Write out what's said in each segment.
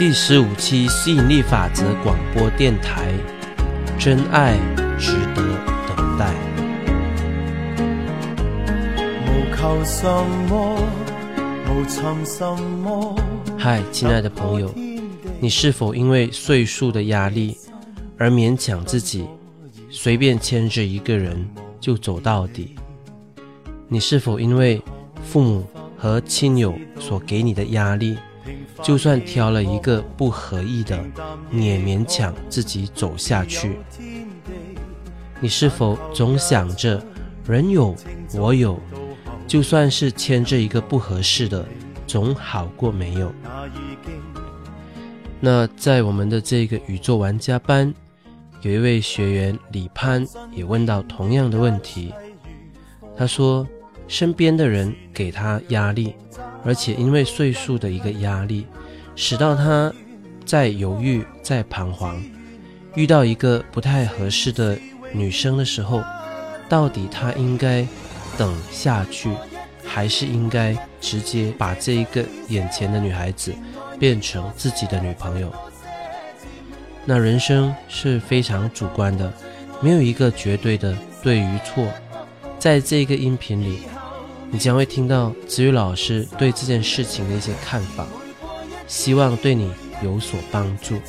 第十五期吸引力法则广播电台，真爱值得等待。无求什么，无寻什么。嗨，亲爱的朋友，你是否因为岁数的压力而勉强自己，随便牵着一个人就走到底？你是否因为父母和亲友所给你的压力？就算挑了一个不合意的，你也勉强自己走下去。你是否总想着人有我有，就算是牵着一个不合适的，总好过没有？那在我们的这个宇宙玩家班，有一位学员李潘也问到同样的问题。他说，身边的人给他压力。而且因为岁数的一个压力，使到他在犹豫、在彷徨，遇到一个不太合适的女生的时候，到底他应该等下去，还是应该直接把这一个眼前的女孩子变成自己的女朋友？那人生是非常主观的，没有一个绝对的对与错。在这个音频里。你将会听到子宇老师对这件事情的一些看法，希望对你有所帮助。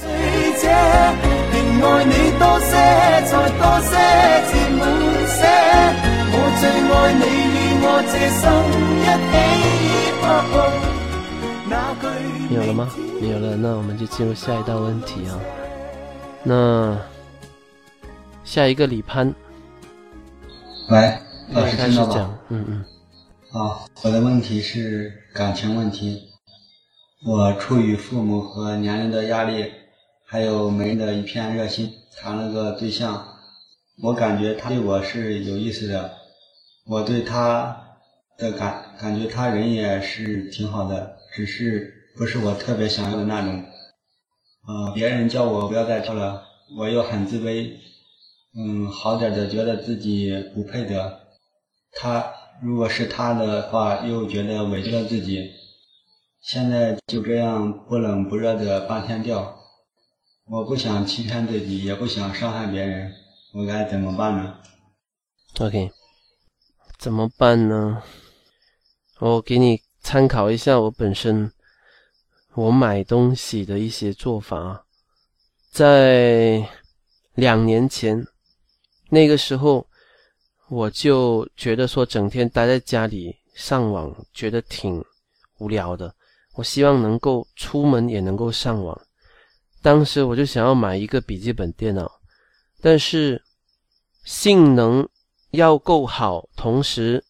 没有了吗？没有了，那我们就进入下一道问题啊。那下一个李潘，喂，老师听到吗？嗯嗯。啊，我的问题是感情问题。我出于父母和年龄的压力，还有媒人的一片热心，谈了个对象。我感觉他对我是有意思的，我对他的感感觉他人也是挺好的，只是不是我特别想要的那种。呃，别人叫我不要再挑了，我又很自卑。嗯，好点的觉得自己不配得他。如果是他的话，又觉得委屈了自己。现在就这样不冷不热的半天掉，我不想欺骗自己，也不想伤害别人，我该怎么办呢？OK，怎么办呢？我给你参考一下我本身我买东西的一些做法。在两年前那个时候。我就觉得说，整天待在家里上网，觉得挺无聊的。我希望能够出门也能够上网。当时我就想要买一个笔记本电脑，但是性能要够好，同时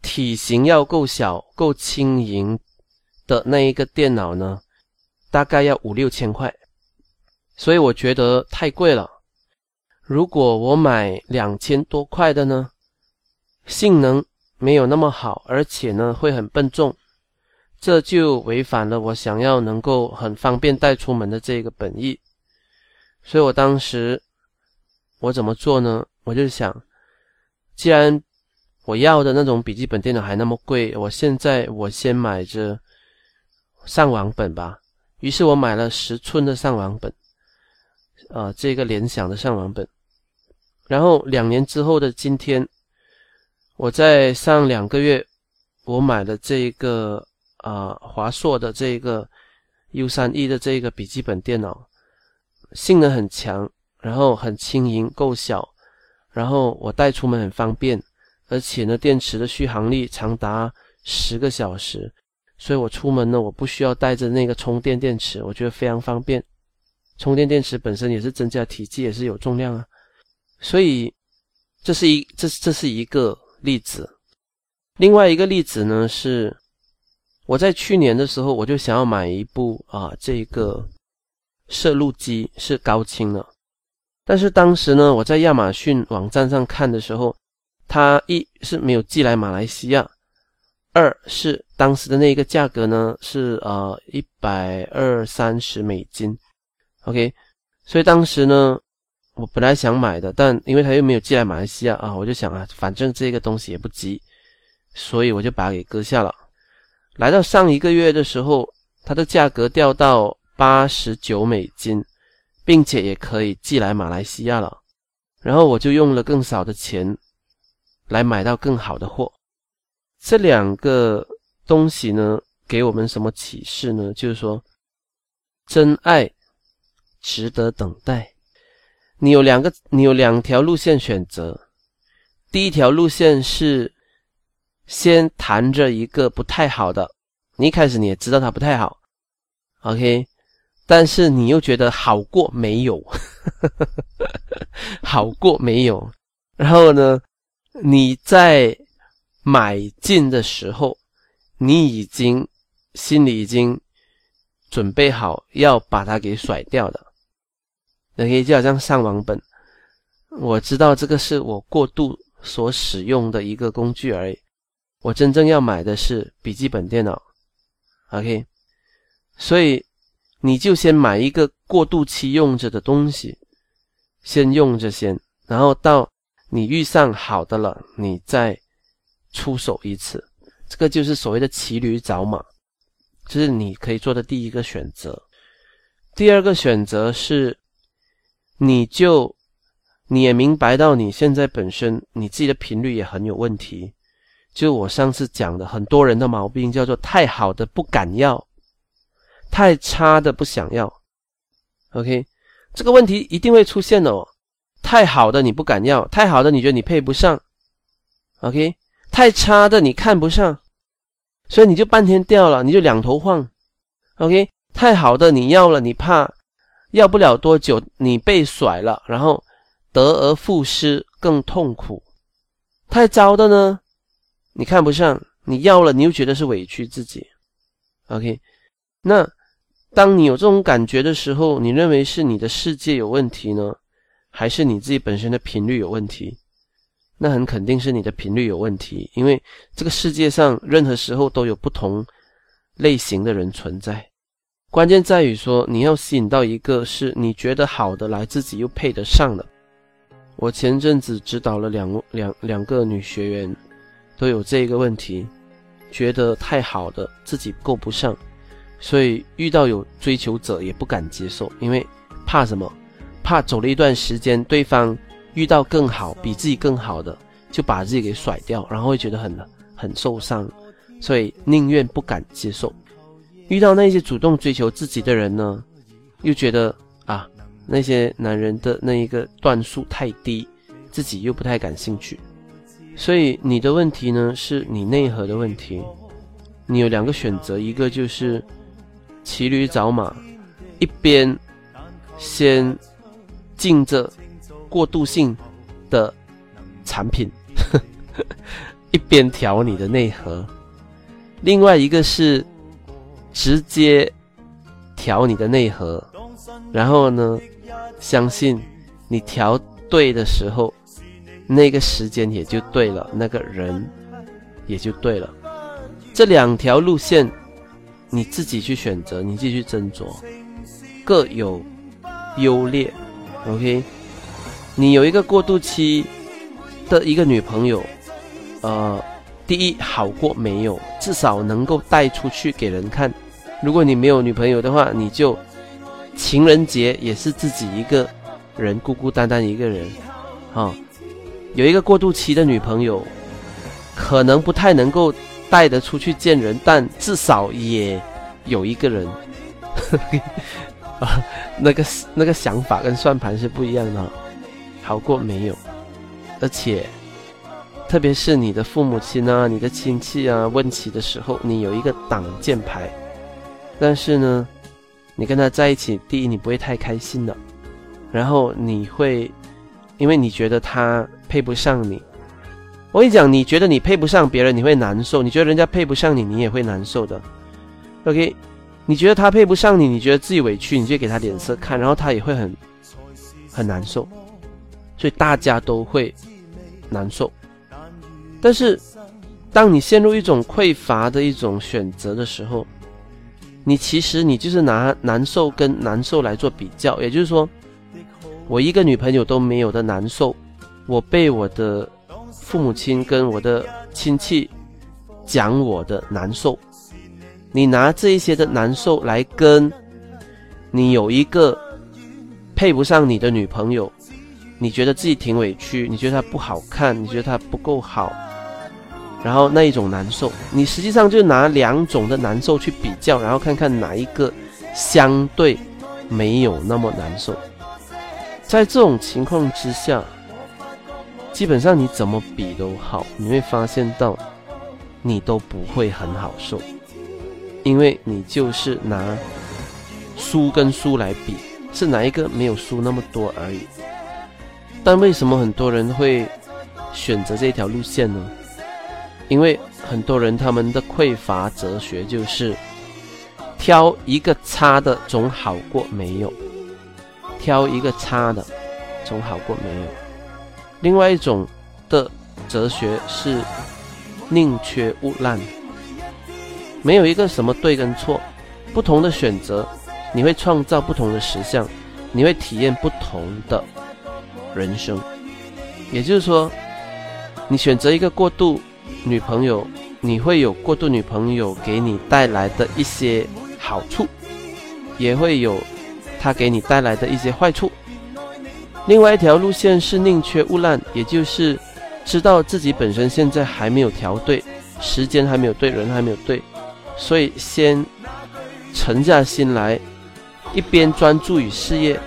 体型要够小、够轻盈的那一个电脑呢，大概要五六千块，所以我觉得太贵了。如果我买两千多块的呢，性能没有那么好，而且呢会很笨重，这就违反了我想要能够很方便带出门的这个本意。所以我当时我怎么做呢？我就想，既然我要的那种笔记本电脑还那么贵，我现在我先买着上网本吧。于是我买了十寸的上网本，啊，这个联想的上网本。然后两年之后的今天，我在上两个月，我买了这一个啊华硕的这一个 U 三 E 的这一个笔记本电脑，性能很强，然后很轻盈，够小，然后我带出门很方便，而且呢电池的续航力长达十个小时，所以我出门呢我不需要带着那个充电电池，我觉得非常方便。充电电池本身也是增加体积，也是有重量啊。所以，这是一这这是一个例子。另外一个例子呢是，我在去年的时候，我就想要买一部啊这个摄录机，是高清的。但是当时呢，我在亚马逊网站上看的时候，它一是没有寄来马来西亚，二是当时的那个价格呢是呃一百二三十美金。OK，所以当时呢。我本来想买的，但因为他又没有寄来马来西亚啊，我就想啊，反正这个东西也不急，所以我就把它给搁下了。来到上一个月的时候，它的价格掉到八十九美金，并且也可以寄来马来西亚了。然后我就用了更少的钱来买到更好的货。这两个东西呢，给我们什么启示呢？就是说，真爱值得等待。你有两个，你有两条路线选择。第一条路线是先谈着一个不太好的，你一开始你也知道它不太好，OK，但是你又觉得好过没有，好过没有。然后呢，你在买进的时候，你已经心里已经准备好要把它给甩掉的。也可以就好像上网本，我知道这个是我过度所使用的一个工具而已。我真正要买的是笔记本电脑，OK，所以你就先买一个过渡期用着的东西，先用着先，然后到你遇上好的了，你再出手一次。这个就是所谓的骑驴找马，这是你可以做的第一个选择。第二个选择是。你就你也明白到你现在本身你自己的频率也很有问题，就我上次讲的很多人的毛病叫做太好的不敢要，太差的不想要。OK，这个问题一定会出现的哦。太好的你不敢要，太好的你觉得你配不上，OK，太差的你看不上，所以你就半天掉了，你就两头晃。OK，太好的你要了，你怕。要不了多久，你被甩了，然后得而复失，更痛苦。太糟的呢，你看不上，你要了，你又觉得是委屈自己。OK，那当你有这种感觉的时候，你认为是你的世界有问题呢，还是你自己本身的频率有问题？那很肯定是你的频率有问题，因为这个世界上任何时候都有不同类型的人存在。关键在于说，你要吸引到一个是你觉得好的来，自己又配得上的。我前阵子指导了两两两个女学员，都有这个问题，觉得太好的自己够不上，所以遇到有追求者也不敢接受，因为怕什么？怕走了一段时间，对方遇到更好、比自己更好的，就把自己给甩掉，然后会觉得很很受伤，所以宁愿不敢接受。遇到那些主动追求自己的人呢，又觉得啊，那些男人的那一个段数太低，自己又不太感兴趣。所以你的问题呢，是你内核的问题。你有两个选择，一个就是骑驴找马，一边先进着过渡性的产品，一边调你的内核；另外一个是。直接调你的内核，然后呢，相信你调对的时候，那个时间也就对了，那个人也就对了。这两条路线你自己去选择，你自己去斟酌，各有优劣。OK，你有一个过渡期的一个女朋友，呃，第一好过没有，至少能够带出去给人看。如果你没有女朋友的话，你就情人节也是自己一个人孤孤单单一个人，啊，有一个过渡期的女朋友，可能不太能够带得出去见人，但至少也有一个人，啊，那个那个想法跟算盘是不一样的，好过没有，而且特别是你的父母亲啊、你的亲戚啊问起的时候，你有一个挡箭牌。但是呢，你跟他在一起，第一你不会太开心的，然后你会，因为你觉得他配不上你。我跟你讲，你觉得你配不上别人，你会难受；你觉得人家配不上你，你也会难受的。OK，你觉得他配不上你，你觉得自己委屈，你就给他脸色看，然后他也会很很难受。所以大家都会难受。但是，当你陷入一种匮乏的一种选择的时候，你其实你就是拿难受跟难受来做比较，也就是说，我一个女朋友都没有的难受，我被我的父母亲跟我的亲戚讲我的难受，你拿这一些的难受来跟你有一个配不上你的女朋友，你觉得自己挺委屈，你觉得她不好看，你觉得她不够好，然后那一种难受，你实际上就拿两种的难受去比较，然后看看哪一个相对没有那么难受。在这种情况之下，基本上你怎么比都好，你会发现到你都不会很好受，因为你就是拿。输跟输来比，是哪一个没有输那么多而已。但为什么很多人会选择这条路线呢？因为很多人他们的匮乏哲学就是挑一个差的总好过没有，挑一个差的总好过没有。另外一种的哲学是宁缺毋滥，没有一个什么对跟错，不同的选择。你会创造不同的实相，你会体验不同的人生。也就是说，你选择一个过渡女朋友，你会有过度女朋友给你带来的一些好处，也会有她给你带来的一些坏处。另外一条路线是宁缺毋滥，也就是知道自己本身现在还没有调对，时间还没有对，人还没有对，所以先沉下心来。一边专注于事业，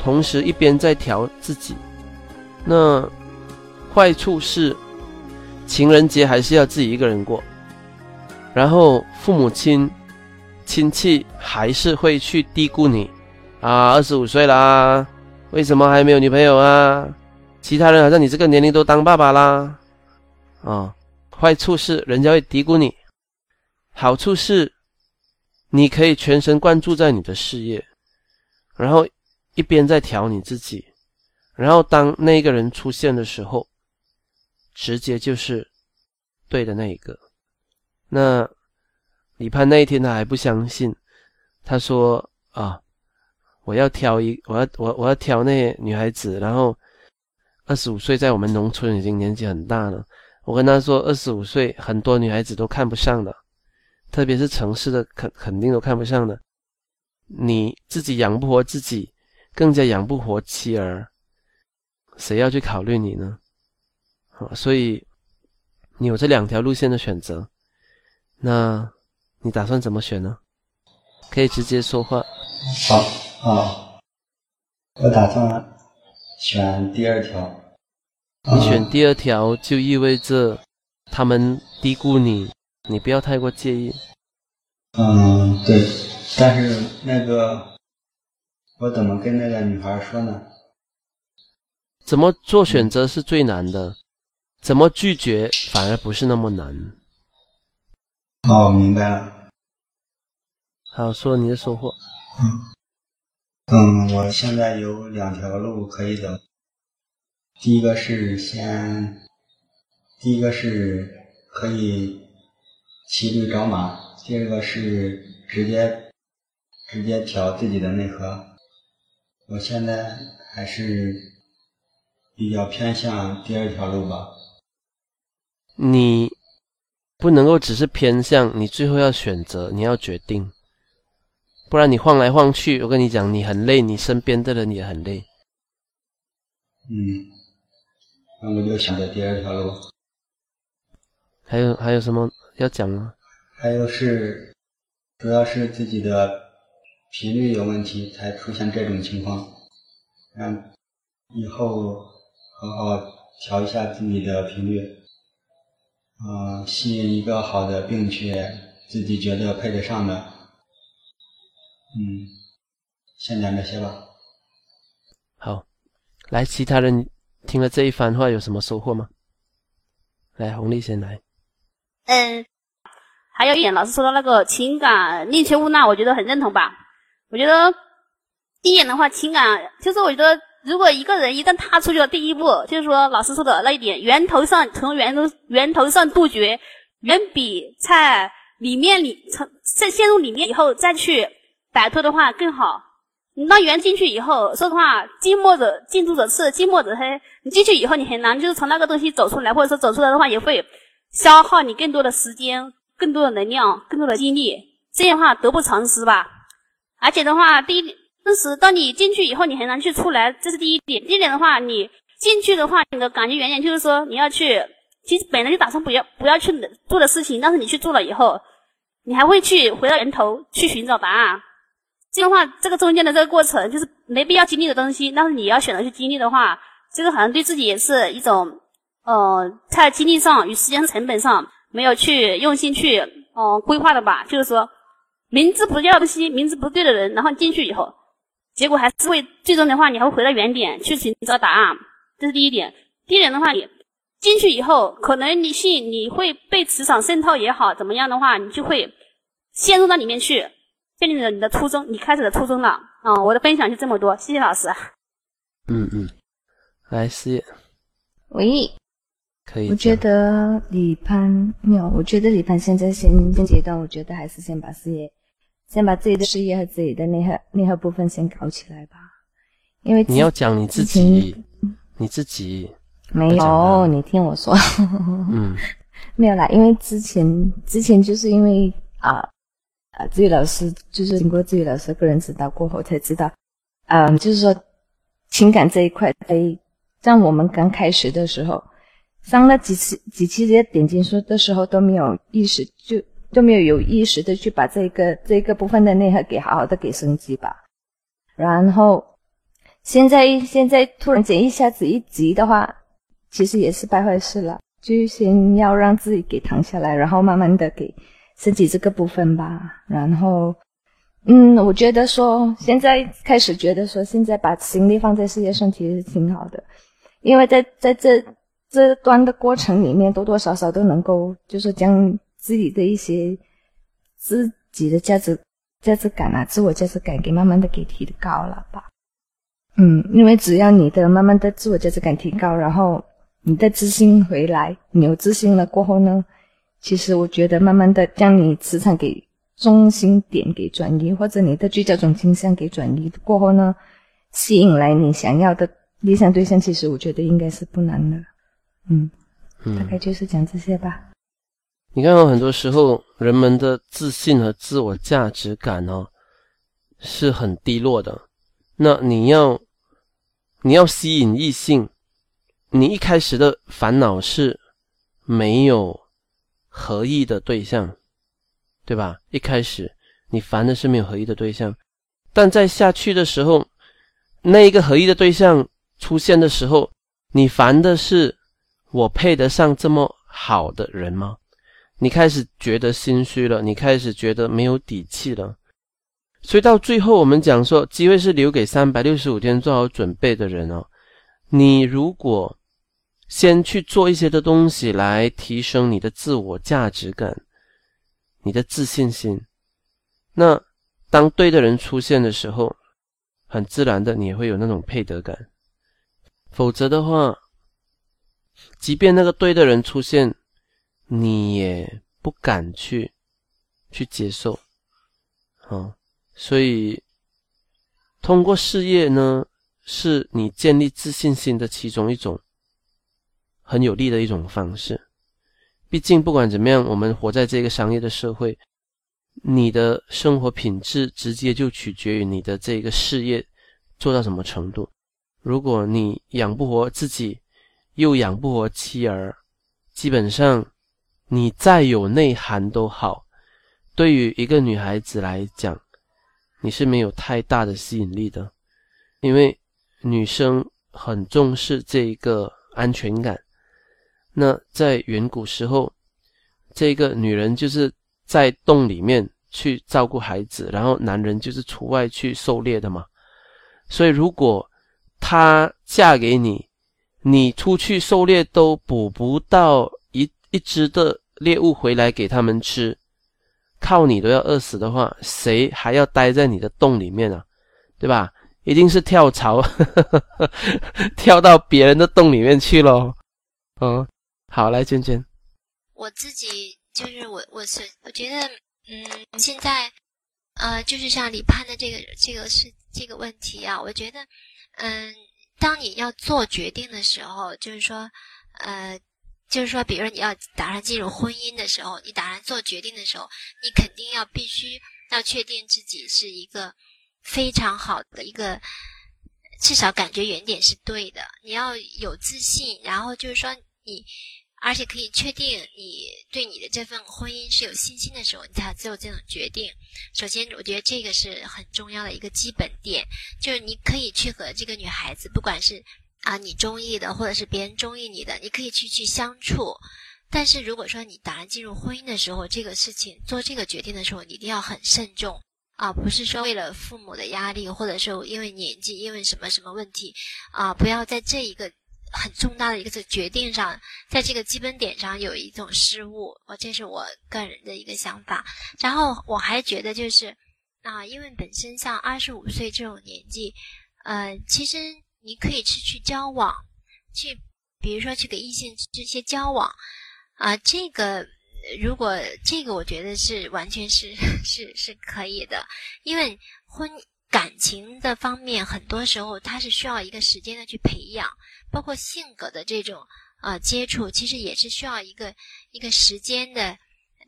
同时一边在调自己。那坏处是，情人节还是要自己一个人过，然后父母亲、亲戚还是会去低估你。啊，二十五岁啦，为什么还没有女朋友啊？其他人好像你这个年龄都当爸爸啦，啊，坏处是人家会低估你，好处是。你可以全神贯注在你的事业，然后一边在调你自己，然后当那个人出现的时候，直接就是对的那一个。那李潘那一天他还不相信，他说啊，我要挑一，我要我我要挑那女孩子，然后二十五岁，在我们农村已经年纪很大了。我跟他说，二十五岁很多女孩子都看不上的。特别是城市的肯肯定都看不上的，你自己养不活自己，更加养不活妻儿，谁要去考虑你呢？好，所以你有这两条路线的选择，那你打算怎么选呢？可以直接说话。好啊，我打算选第二条。你选第二条就意味着他们低估你。你不要太过介意。嗯，对，但是那个，我怎么跟那个女孩说呢？怎么做选择是最难的，怎么拒绝反而不是那么难。哦，明白了。好，说你的收获。嗯，嗯，我现在有两条路可以走。第一个是先，第一个是可以。骑驴找马，第二个是直接直接调自己的内核。我现在还是比较偏向第二条路吧。你不能够只是偏向，你最后要选择，你要决定，不然你晃来晃去，我跟你讲，你很累，你身边的人也很累。嗯，那我就选择第二条路。还有还有什么？要讲吗？还有是，主要是自己的频率有问题，才出现这种情况。嗯以后好好调一下自己的频率，嗯，吸引一个好的，并且自己觉得配得上的。嗯，先讲这些吧。好，来，其他人听了这一番话有什么收获吗？来，红丽先来。嗯，还有一点，老师说的那个情感宁缺毋滥，我觉得很认同吧。我觉得第一点的话，情感就是我觉得，如果一个人一旦踏出去了第一步，就是说老师说的那一点，源头上从源头源头上杜绝，远比在里面里从在陷入里面以后再去摆脱的话更好。你当缘进去以后，说实话，近墨者近朱者赤，近墨者黑。你进去以后，你很难就是从那个东西走出来，或者说走出来的话也会。消耗你更多的时间、更多的能量、更多的精力，这样的话得不偿失吧。而且的话，第一，当时当你进去以后，你很难去出来，这是第一点。第一点的话，你进去的话，你的感觉原点就是说你要去，其实本来就打算不要不要去做的事情，但是你去做了以后，你还会去回到源头去寻找答案。这样的话，这个中间的这个过程就是没必要经历的东西，但是你要选择去经历的话，这个好像对自己也是一种，呃，在精力上与时间成本上没有去用心去，哦，规划的吧。就是说。明知不要的东西，明知不对的人，然后进去以后，结果还是会最终的话，你还会回到原点去寻找答案。这是第一点。第一点的话，你进去以后，可能你信你会被磁场渗透也好，怎么样的话，你就会陷入到里面去，建立了你的初衷，你开始的初衷了。啊，我的分享就这么多，谢谢老师。嗯嗯，来事业，喂，可以。我觉得李潘没有，我觉得李潘现在先现阶段，我觉得还是先把事业。先把自己的事业和自己的内核内核部分先搞起来吧，因为你要讲你自己，你自己没有，你听我说，嗯，没有啦，因为之前之前就是因为啊啊，自己老师就是经过自己老师个人指导过后才知道，嗯，就是说情感这一块，在在我们刚开始的时候，上了几次几期这些点金书的时候都没有意识就。都没有有意识的去把这个这个部分的内核给好好的给升级吧，然后现在现在突然间一下子一急的话，其实也是败坏事了。就先要让自己给躺下来，然后慢慢的给升级这个部分吧。然后，嗯，我觉得说现在开始觉得说现在把精力放在事业上其实挺好的，因为在在这这段的过程里面，多多少少都能够就是将。自己的一些自己的价值价值感啊，自我价值感给慢慢的给提高了吧。嗯，因为只要你的慢慢的自我价值感提高，然后你的自信回来，你有自信了过后呢，其实我觉得慢慢的将你磁场给中心点给转移，或者你的聚焦中倾向给转移过后呢，吸引来你想要的理想对象，其实我觉得应该是不难的。嗯，大概就是讲这些吧。你看，很多时候人们的自信和自我价值感哦是很低落的。那你要你要吸引异性，你一开始的烦恼是没有合意的对象，对吧？一开始你烦的是没有合意的对象，但在下去的时候，那一个合意的对象出现的时候，你烦的是我配得上这么好的人吗？你开始觉得心虚了，你开始觉得没有底气了，所以到最后我们讲说，机会是留给三百六十五天做好准备的人哦。你如果先去做一些的东西来提升你的自我价值感、你的自信心，那当对的人出现的时候，很自然的你会有那种配得感。否则的话，即便那个对的人出现，你也不敢去去接受，啊，所以通过事业呢，是你建立自信心的其中一种很有利的一种方式。毕竟不管怎么样，我们活在这个商业的社会，你的生活品质直接就取决于你的这个事业做到什么程度。如果你养不活自己，又养不活妻儿，基本上。你再有内涵都好，对于一个女孩子来讲，你是没有太大的吸引力的，因为女生很重视这一个安全感。那在远古时候，这个女人就是在洞里面去照顾孩子，然后男人就是出外去狩猎的嘛。所以如果她嫁给你，你出去狩猎都捕不到一一只的。猎物回来给他们吃，靠你都要饿死的话，谁还要待在你的洞里面啊？对吧？一定是跳槽，跳到别人的洞里面去喽。嗯，好，来娟娟，我自己就是我，我是我觉得，嗯，现在，呃，就是像李盼的这个这个是这个问题啊，我觉得，嗯，当你要做决定的时候，就是说，呃。就是说，比如说你要打算进入婚姻的时候，你打算做决定的时候，你肯定要必须要确定自己是一个非常好的一个，至少感觉原点是对的。你要有自信，然后就是说你，而且可以确定你对你的这份婚姻是有信心的时候，你才做这种决定。首先，我觉得这个是很重要的一个基本点，就是你可以去和这个女孩子，不管是啊你中意的，或者是别人中意你的，你可以去去相处。但是如果说你打算进入婚姻的时候，这个事情做这个决定的时候，你一定要很慎重。啊，不是说为了父母的压力，或者说因为年纪，因为什么什么问题，啊，不要在这一个很重大的一个决定上，在这个基本点上有一种失误。我这是我个人的一个想法。然后我还觉得就是，啊，因为本身像二十五岁这种年纪，呃，其实你可以去去交往，去比如说去给异性这些交往，啊，这个。如果这个，我觉得是完全是 是是可以的，因为婚感情的方面，很多时候它是需要一个时间的去培养，包括性格的这种啊接触，其实也是需要一个一个时间的，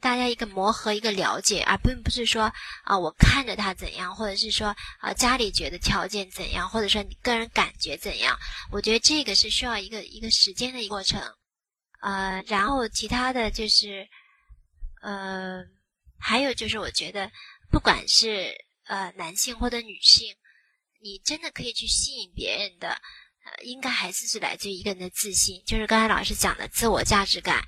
大家一个磨合，一个了解，而并不是说啊我看着他怎样，或者是说啊家里觉得条件怎样，或者说你个人感觉怎样，我觉得这个是需要一个一个时间的一过程，呃，然后其他的就是。呃，还有就是，我觉得不管是呃男性或者女性，你真的可以去吸引别人的，呃，应该还是是来自于一个人的自信，就是刚才老师讲的自我价值感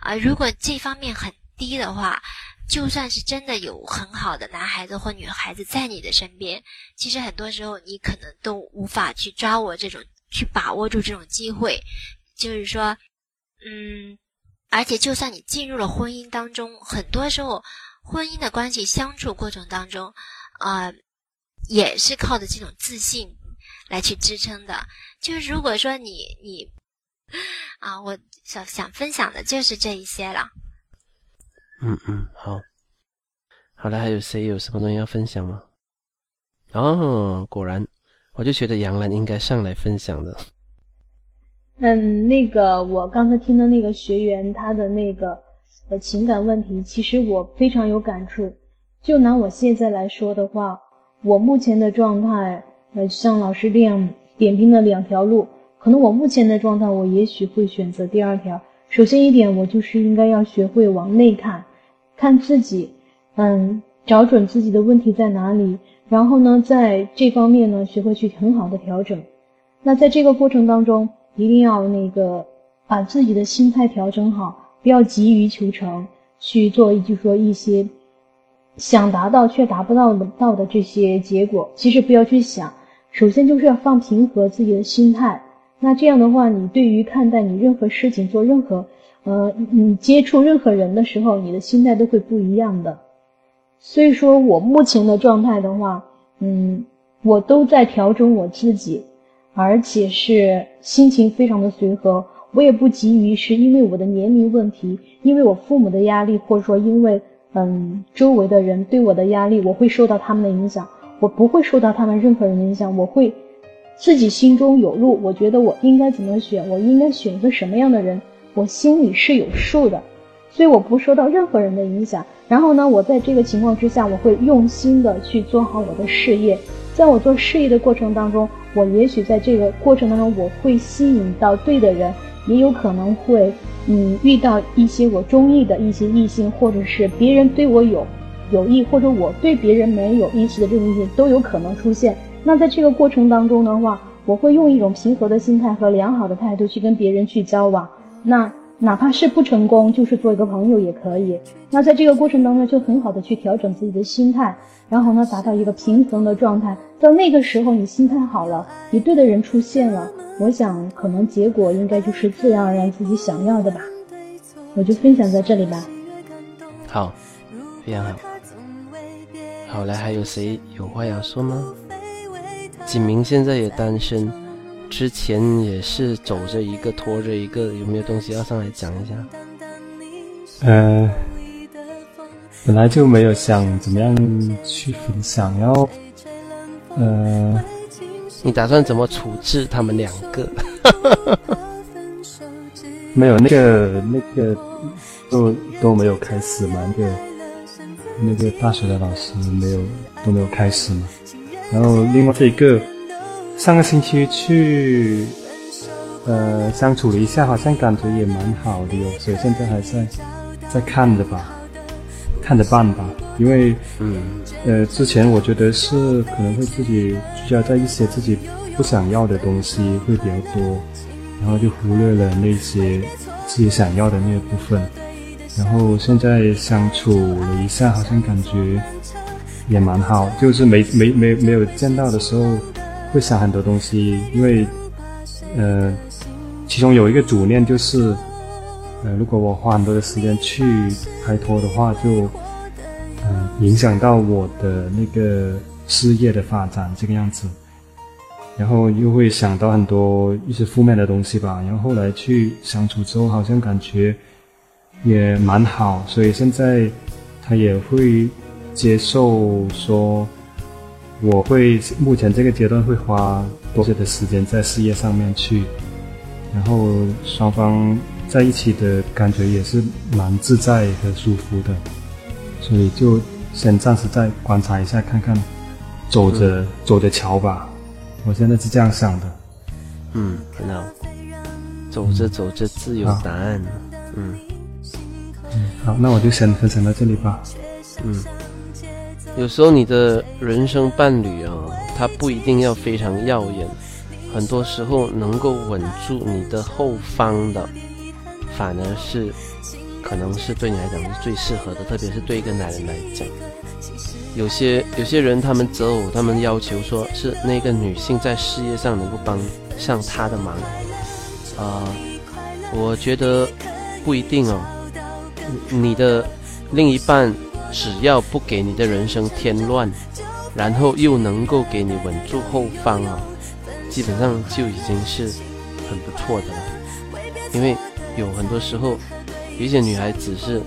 啊。如果这方面很低的话，就算是真的有很好的男孩子或女孩子在你的身边，其实很多时候你可能都无法去抓握这种，去把握住这种机会。就是说，嗯。而且，就算你进入了婚姻当中，很多时候，婚姻的关系相处过程当中，呃，也是靠着这种自信来去支撑的。就是如果说你你 啊，我想想分享的就是这一些了。嗯嗯，好，好了，还有谁有什么东西要分享吗？哦，果然，我就觉得杨澜应该上来分享的。嗯，那个我刚才听的那个学员他的那个呃情感问题，其实我非常有感触。就拿我现在来说的话，我目前的状态，呃，像老师这样点评的两条路，可能我目前的状态，我也许会选择第二条。首先一点，我就是应该要学会往内看，看自己，嗯，找准自己的问题在哪里，然后呢，在这方面呢，学会去很好的调整。那在这个过程当中，一定要那个把自己的心态调整好，不要急于求成，去做就说一些想达到却达不到的到的这些结果。其实不要去想，首先就是要放平和自己的心态。那这样的话，你对于看待你任何事情、做任何呃你接触任何人的时候，你的心态都会不一样的。所以说我目前的状态的话，嗯，我都在调整我自己。而且是心情非常的随和，我也不急于是因为我的年龄问题，因为我父母的压力，或者说因为嗯周围的人对我的压力，我会受到他们的影响，我不会受到他们任何人的影响，我会自己心中有路，我觉得我应该怎么选，我应该选一个什么样的人，我心里是有数的，所以我不受到任何人的影响。然后呢，我在这个情况之下，我会用心的去做好我的事业，在我做事业的过程当中。我也许在这个过程当中，我会吸引到对的人，也有可能会，嗯，遇到一些我中意的一些异性，或者是别人对我有有意，或者我对别人没有意思的这种异性都有可能出现。那在这个过程当中的话，我会用一种平和的心态和良好的态度去跟别人去交往。那哪怕是不成功，就是做一个朋友也可以。那在这个过程当中，就很好的去调整自己的心态。然后呢，达到一个平衡的状态。到那个时候，你心态好了，你对的人出现了，我想可能结果应该就是自然而然自己想要的吧。我就分享在这里吧。好，非常好。好来，还有谁有话要说吗？景明现在也单身，之前也是走着一个拖着一个，有没有东西要上来讲一下？呃。本来就没有想怎么样去分享，然后，呃，你打算怎么处置他们两个？没有那个那个都都没有开始嘛，那个那个大学的老师没有都没有开始嘛，然后另外这一个，上个星期去呃相处了一下，好像感觉也蛮好的哟，所以现在还在在看着吧，看着办吧。因为嗯呃之前我觉得是可能会自己聚焦在一些自己不想要的东西会比较多，然后就忽略了那些自己想要的那个部分。然后现在相处了一下，好像感觉也蛮好。就是没没没没有见到的时候，会想很多东西，因为呃，其中有一个主念就是，呃，如果我花很多的时间去拍拖的话，就嗯、呃影响到我的那个事业的发展这个样子。然后又会想到很多一些负面的东西吧。然后后来去相处之后，好像感觉。也蛮好，所以现在他也会接受说，我会目前这个阶段会花多些的时间在事业上面去，然后双方在一起的感觉也是蛮自在和舒服的，所以就先暂时再观察一下，看看走着、走着瞧吧，我现在是这样想的。嗯，很好。走着走着自有答案。嗯嗯。好，那我就先分享到这里吧。嗯，有时候你的人生伴侣啊，他不一定要非常耀眼，很多时候能够稳住你的后方的，反而是可能是对你来讲是最适合的，特别是对一个男人来讲。有些有些人他们择偶，他们要求说是那个女性在事业上能够帮上他的忙，啊、我觉得不一定哦。你的另一半只要不给你的人生添乱，然后又能够给你稳住后方啊，基本上就已经是很不错的了。因为有很多时候，有些女孩子是，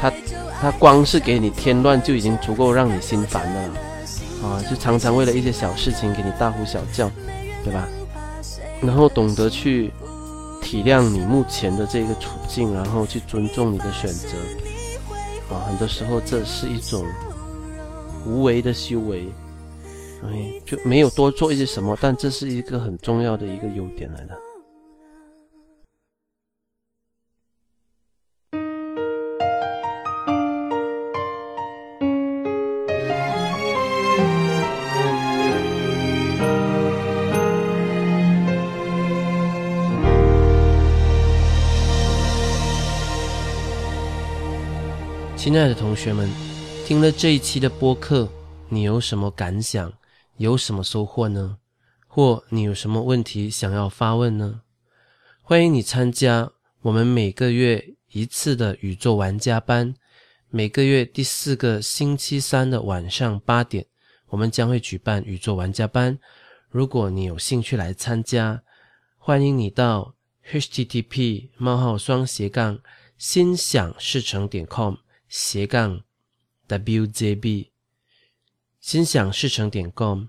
她她光是给你添乱就已经足够让你心烦的了，啊，就常常为了一些小事情给你大呼小叫，对吧？然后懂得去。体谅你目前的这个处境，然后去尊重你的选择，啊，很多时候这是一种无为的修为，哎，就没有多做一些什么，但这是一个很重要的一个优点来的。亲爱的同学们，听了这一期的播客，你有什么感想？有什么收获呢？或你有什么问题想要发问呢？欢迎你参加我们每个月一次的宇宙玩家班，每个月第四个星期三的晚上八点，我们将会举办宇宙玩家班。如果你有兴趣来参加，欢迎你到 http 冒号双斜杠心想事成点 com。斜杠 WJB 心想事成点 com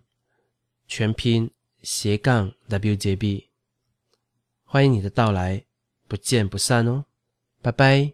全拼斜杠 WJB，欢迎你的到来，不见不散哦，拜拜。